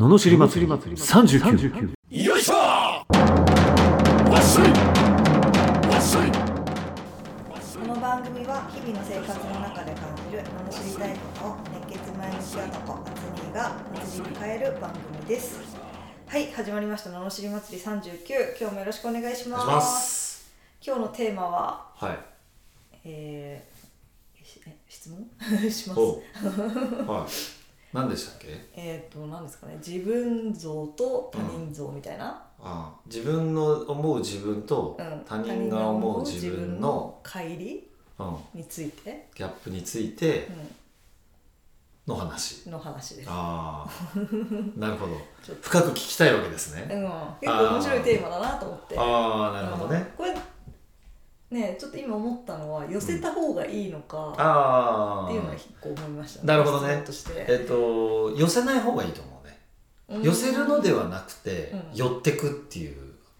ののしり祭り。39よいしょ。わっしょい。わっしょい。この番組は日々の生活の中で感じる罵りたいことを熱血前向き男アツニーが祭りに変える番組です。はい始まりました。罵り祭り39今日もよろしくお願いします。今日のテーマははい。えー質問？します。おはい何でしたっけ？えっ、と何ですかね。自分像と他人像みたいな、ああ自分の思う自分とうん。他人が思う自分の、乖離うん、について、ギャップについてうの話。ん、の話です。ああ なるほど。深く聞きたいわけですね。うん、結構面白いテーマだなと思って。ああなるほどね。うん。これねちょっと今思ったのは寄せた方がいいのかあっていうのはあ一個思いました、なるほどね。質問として、えっと寄せない方がいいと思うね。うん。寄せるのではなくて、うん。寄ってくっていう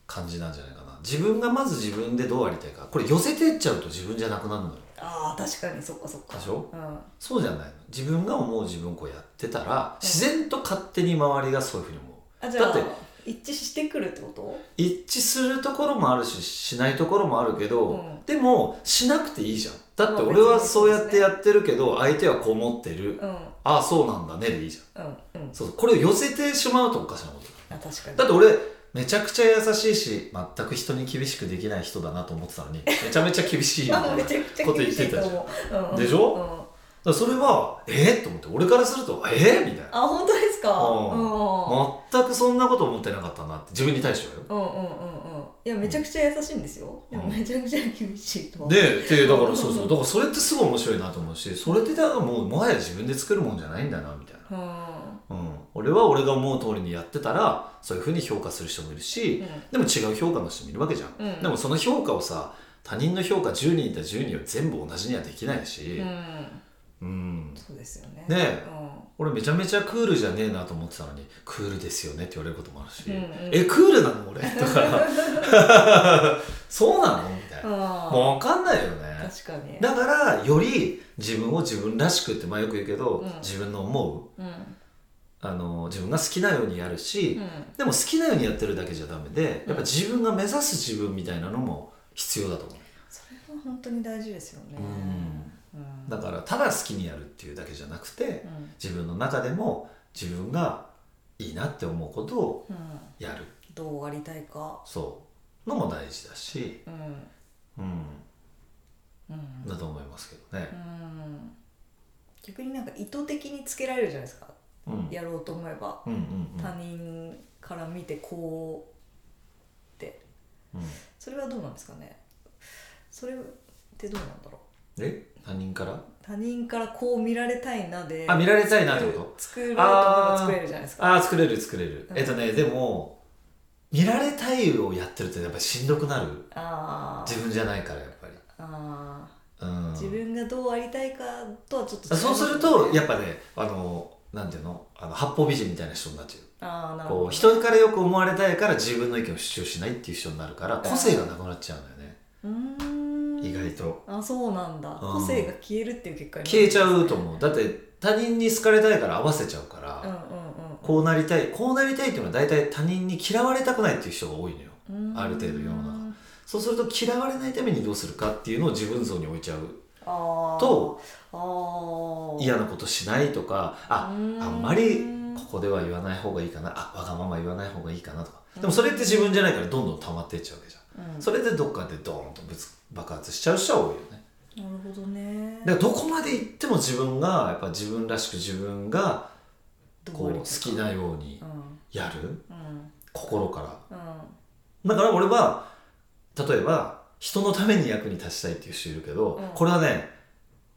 感じなんじゃないかな。自分がまず自分でどうありたいか。これ寄せてっちゃうと自分じゃなくなるのよ。ああ確かにそっかそっか。でしょ？うん。そうじゃないの。自分が思う自分をこうやってたらうん。自然と勝手に周りがそういうふうに思う。だって一致してくるってこと？一致するところもあるししないところもあるけど、うん。でもしなくていいじゃん。だってまあ俺はそうやってやってるけど相手はこう思ってる、うん。ああそうなんだねでいいじゃん。うんうん。そうこれを寄せてしまうとおかしなことあ確かに。だって俺めちゃくちゃ優しいし全く人に厳しくできない人だなと思ってたのに めちゃめちゃ厳しいみたいなこと言厳ったじゃん。う、うん、でしょ？だからそれはえっ、と思って俺からするとえっ、みたいな。あ本当？ですか？うん。全くそんなこと思ってなかったなって自分に対してはよ。うんうんうんうん。うんいやめちゃくちゃ優しいんですよ、でもめちゃくちゃ厳しいとででだからそうそう。だからそれってすごい面白いなと思うしそれってだからもうもはや自分で作るもんじゃないんだなみたいな、ううん、俺は俺が思う通りにやってたらそういうふうに評価する人もいるし、ん。でも違う評価の人もいるわけじゃん、うん。でもその評価をさ他人の評価10人いたら10人を全部同じにはできないしん、うん、うん。そうですよね。ねえ。うん。俺めちゃめちゃクールじゃねえなと思ってたのにクールですよねって言われることもあるし、うんうん。えクールなの俺？だか。ら そうなの？みたいな、あもう分かんないよね。確かに。だからより自分を自分らしくってまあよく言うけど、うん。自分の思ううん。あの自分が好きなようにやるし、うん。でも好きなようにやってるだけじゃダメでやっぱ自分が目指す自分みたいなのも必要だと思う、それは本当に大事ですよね。うんうんだからただ好きにやるっていうだけじゃなくてうん。自分の中でも自分がいいなって思うことをうん。やる。どうありたいか。そう。のも大事だし、うん。うん、うん。だと思いますけどね。う。ん。逆になんか意図的につけられるじゃないですか。うん。やろうと思えば。他人から見てこうって。うん。それはどうなんですかね。それってどうなんだろうえ？他人から？他人からこう見られたいなであ見られたいなってこと？作ると思えば作れるじゃないですか。ああ作れる作れる、うん。えっとねでも見られたいをやってるとやっぱりしんどくなる？自分じゃないからやっぱり、あうん、ー自分がどうありたいかとはちょっと違いますそうすねるとやっぱねあのなんていうの？あの八方美人みたいな人になっち。ゃあーなるほど。うこう人からよく思われたいから自分の意見を主張しないっていう人になるから個性がなくなっちゃうんだよね。うーん意外と。あそうなんだ、うん。個性が消えるっていう結果になる消えちゃうと思う。だって他人に好かれたいから合わせちゃうから、うんうんこうなりたいこうなりたいっていうのは大体他人に嫌われたくないっていう人が多いのよ。うん。ある程度世の中。そうすると嫌われないためにどうするかっていうのを自分像に置いちゃうと嫌なことしないとかあうん。あんまりここでは言わない方がいいかなあわがまま言わない方がいいかなとか。でもそれって自分じゃないからどんどん溜まっていっちゃうわけじゃんうん。それでどっかでドーンとぶつ爆発しちゃう人は多いよね。なるほどね。だからどこまで行っても自分がやっぱ自分らしく自分がこう好きなようにうん。やる？うん。心から。うん。だから俺は例えば人のために役に立ちたいっていう人いるけど、うん。これはね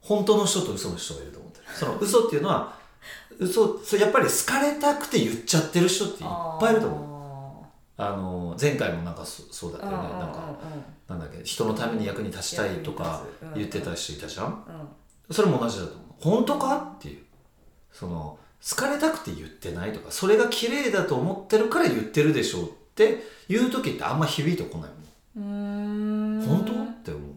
本当の人と嘘の人がいると思ってる。その嘘っていうのは嘘それやっぱり好かれたくて言っちゃってる人っていっぱいいると思う。思あの前回もなんかそそうだったよね。なんかなんだっけ人のために役に立ちたいとか言ってた人いたじゃん？それも同じだと思う。本当か？っていう。その好かれたくて言ってないとかそれが綺麗だと思ってるから言ってるでしょうっていう時ってあんま響いてこないもん。本当？って思う。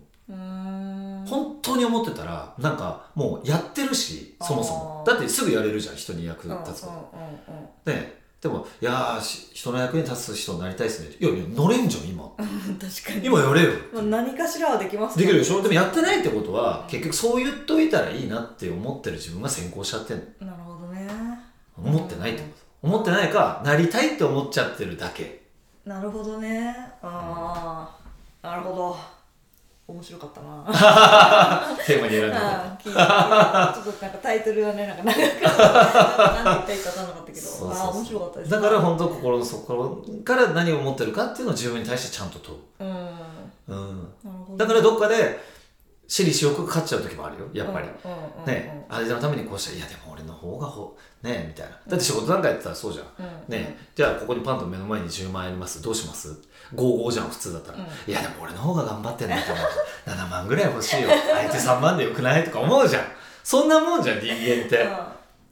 本当に思ってたらなんかもうやってるしそもそも。だってすぐやれるじゃん人に役立つこと。ででも「いやーし人の役に立つ人になりたいっすね」いやいや乗れんじゃん今。確かに。今やれよ。まあ何かしらはできますできるでしょ？でもやってないってことは結局そう言っといたらいいなって思ってる自分が先行しちゃってんの。なるほどね。思ってないってこと。思ってないかなりたいって思っちゃってるだけ。なるほどね。ああなるほど面白かったな。テーマに選んでちょっとなんかタイトルはねなんか長くなんてか分かんなかったけどそああ面白かったですだから本当心の底から何を思ってるかっていうのを自分に対してちゃんと問うう、う。ん、るほどだからどっかで私利私欲かかっちゃう時もあるよ。やっぱり、ね。相手のためにこうした。らいやでも俺の方がほねみたいな。だって仕事なんかやってたらそうじゃん、うんね。じゃあここにパンと目の前に10万円あります。どうします？55じゃん普通だったら、うん。いやでも俺の方が頑張ってんだと思う。7万ぐらい欲しいよ。相手3万でよくないとか思うじゃん。そんなもんじゃん人間って、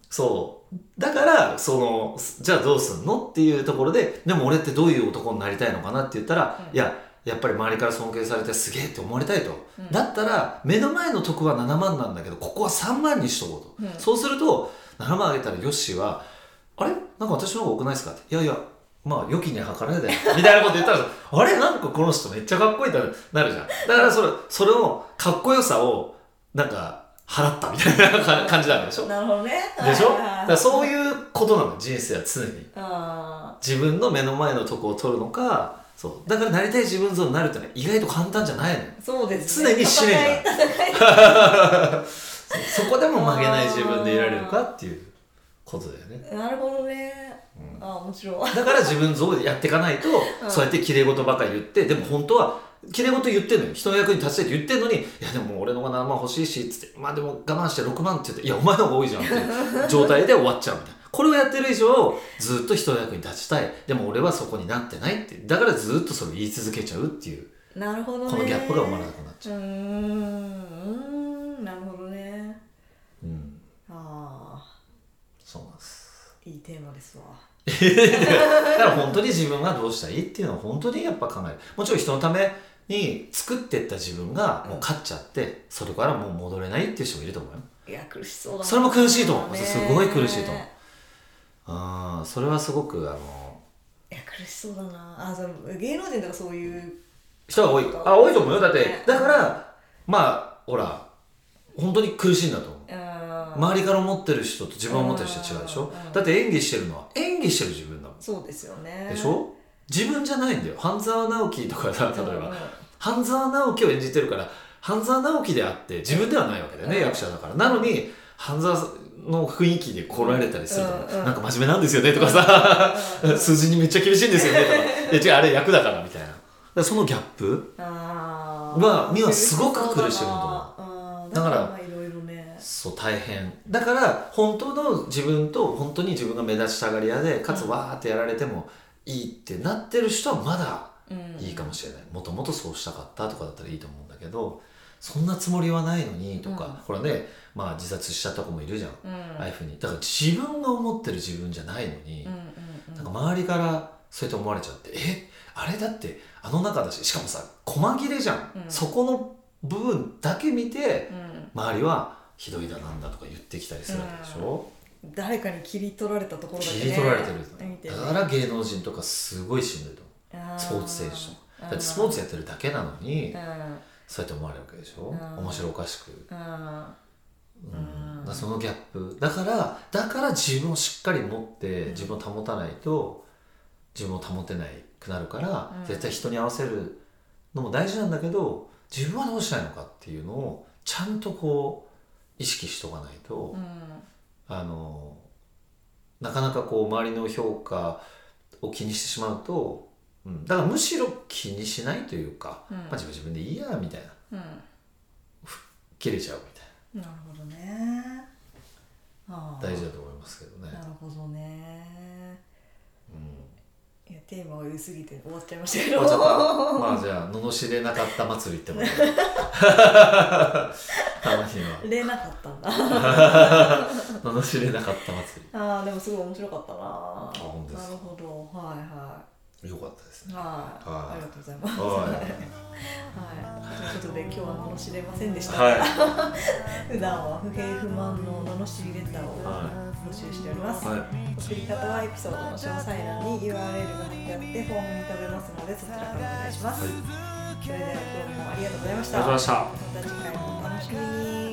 そう。だからそのじゃあどうすんの？っていうところででも俺ってどういう男になりたいのかなって言ったら、うん。いややっぱり周りから尊敬されてすげえって思われたいと、うん。だったら目の前の得は7万なんだけどここは3万にしとこうと、うん。そうすると7万あげたらヨッシーは「あれ？なんか私の方が多くないですか?」って「いやいやまあ良きに計らえだよ」みたいなこと言ったら あれ？なんかこの人めっちゃかっこいいってなるじゃん。だからそれそれのかっこよさをなんか払ったみたいな か感じなんでしょ？なるほどね。でしょ？だそういうことなの人生は常に。あ自分の目の前のとこを取るのかそう。だからなりたい自分像になるってのは意外と簡単じゃないのそうです常に試練がそこでも曲げない自分でいられるかっていうことだよね。なるほどね、ああ面白い。だから自分像でやっていかないと、うんそうやって綺麗事ばかり言ってでも本当は綺麗事言ってんのよ。人の役に立ちたいって言ってんのにいやでも俺の方が7万欲しいしつって。まあでも我慢して6万って言っていやお前の方が多いじゃんっていう状態で終わっちゃうみたいなこれをやってる以上ずっと人の役に立ちたい。でも俺はそこになってないって。だからずっとそれを言い続けちゃうっていう。なるほどね。このギャップが生まれなくなっちゃう、うーん。なるほどね。うん、ああ。そうなんです。いいテーマですわ。だから本当に自分がどうしたらいいっていうのは本当にやっぱ考える。もちろん人のために作ってった自分がもう勝っちゃってそれからもう戻れないっていう人もいると思うよ。いや苦しそうだな。それも苦しいと思う。ね。すごい苦しいと思うああそれはすごくあのいや苦しそうだな。あその芸能人とかそういう人が多い。あ多いと思うよ。だってね。だからまあほら本当に苦しいんだと思う。周りから思ってる人と自分が思ってる人は違うでしょ？うんだって演技してるのは演技してる自分だもん。そうですよね。でしょ？自分じゃないんだよ。半沢直樹とかさ例えば、半沢直樹を演じてるから半沢直樹であって自分ではないわけだよね、うん。役者だから。なのに半沢の雰囲気で来られたりすると、うんうん。なんか真面目なんですよねとかさ、数字にめっちゃ厳しいんですよねとか。いや違うあれ役だからみたいな。そのギャップはにはすごく苦しむと思思だからそう大変。だから本当の自分と本当に自分が目立ちたがり屋でかつうん。わーってやられてもいいってなってる人はまだうんいいかもしれないもともとそうしたかったとかだったらいいと思うんだけどそんなつもりはないのにとか、うんほらねまあ自殺しちゃった子もいるじゃん、うん。ああいうふうに。だから自分が思ってる自分じゃないのに、なんか周りからそうやって思われちゃってえ？あれだってあの中だししかもさ細切れじゃん、うん。そこの部分だけ見てうん。周りはひどいだなんだとか言ってきたりするわけでしょ、誰かに切り取られたところだけね切り取られてる、だから芸能人とかすごいしんどいと思あう。スポーツ選手とか。だってスポーツやってるだけなのに、うんそうやって思われるわけでしょ、うん。面白おかしく、うん。うん。だからそのギャップ。だからだから自分をしっかり持って自分を保たないと自分を保てないくなるから、うん。絶対人に合わせるのも大事なんだけど自分はどうしたいのかっていうのをちゃんとこう意識しとかないと、うん。あのなかなかこう周りの評価を気にしてしまうと、うん、だからむしろ気にしないというか、うん。まあ、自分自分でいいやみたいな。うん。切れちゃうみたいな。るほどね。大事だと思いますけどね。な。るほどね。うん。いやテーマが良すぎて終わっちゃいましたけど。まあじゃあ罵れなかった祭りってもいいたまには。れなかったんだ。罵れなかった祭あーでもすごい面白かったな。本当ですか？なるほど。はいはりよかったですいね。はいはい。ありがとうございます。ははい。ということで今日は罵れませんでした、い。は 普段は不平不満の罵りレターをは募集しております、はい。送り方はエピソードの詳細欄に URL が貼ってあってフォームに飛べますのでそちらからお願いします、それでは今日もありがとうございました。ありがとうございました。また次回もお楽しみに